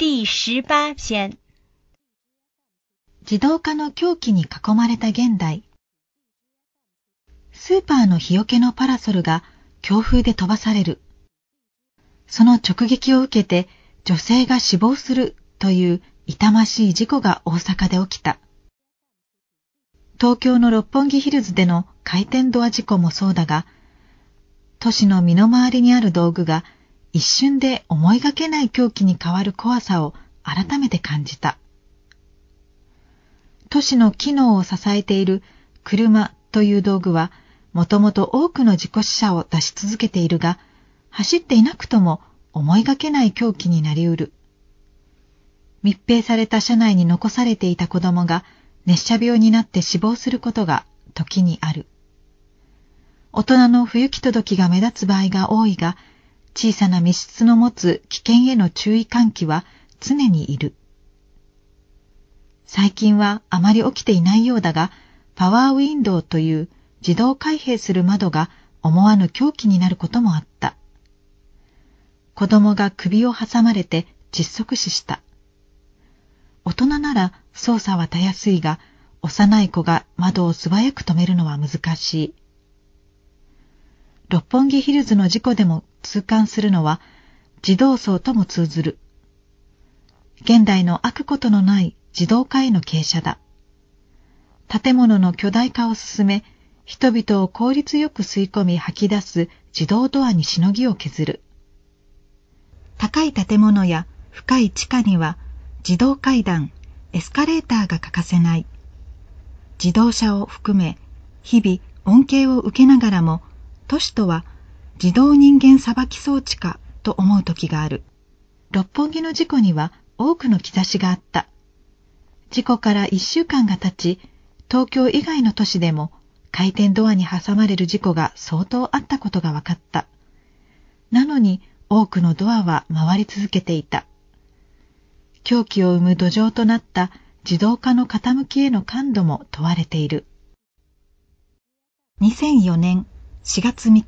第十八篇。自動化の狂気に囲まれた現代。スーパーの日よけのパラソルが強風で飛ばされる。その直撃を受けて女性が死亡するという痛ましい事故が大阪で起きた。東京の六本木ヒルズでの回転ドア事故もそうだが、都市の身の回りにある道具が一瞬で思いがけない狂気に変わる怖さを改めて感じた。都市の機能を支えている車という道具は、もともと多くの事故死者を出し続けているが、走っていなくとも思いがけない狂気になりうる。密閉された車内に残されていた子供が熱射病になって死亡することが時にある。大人の不行き届きが目立つ場合が多いが、小さな密室の持つ危険への注意喚起は常にいる。最近はあまり起きていないようだが、パワーウィンドウという自動開閉する窓が思わぬ狂気になることもあった。子供が首を挟まれて窒息死した。大人なら操作はたやすいが、幼い子が窓を素早く止めるのは難しい。六本木ヒルズの事故でも痛感するのは自動層とも通ずる。現代の開くことのない自動化への傾斜だ。建物の巨大化を進め、人々を効率よく吸い込み吐き出す自動ドアにしのぎを削る。高い建物や深い地下には自動階段、エスカレーターが欠かせない。自動車を含め、日々恩恵を受けながらも都市とは自動人間裁き装置かと思う時がある。六本木の事故には多くの兆しがあった。事故から一週間が経ち、東京以外の都市でも回転ドアに挟まれる事故が相当あったことが分かった。なのに多くのドアは回り続けていた。狂気を生む土壌となった自動化の傾きへの感度も問われている。2004年4月3日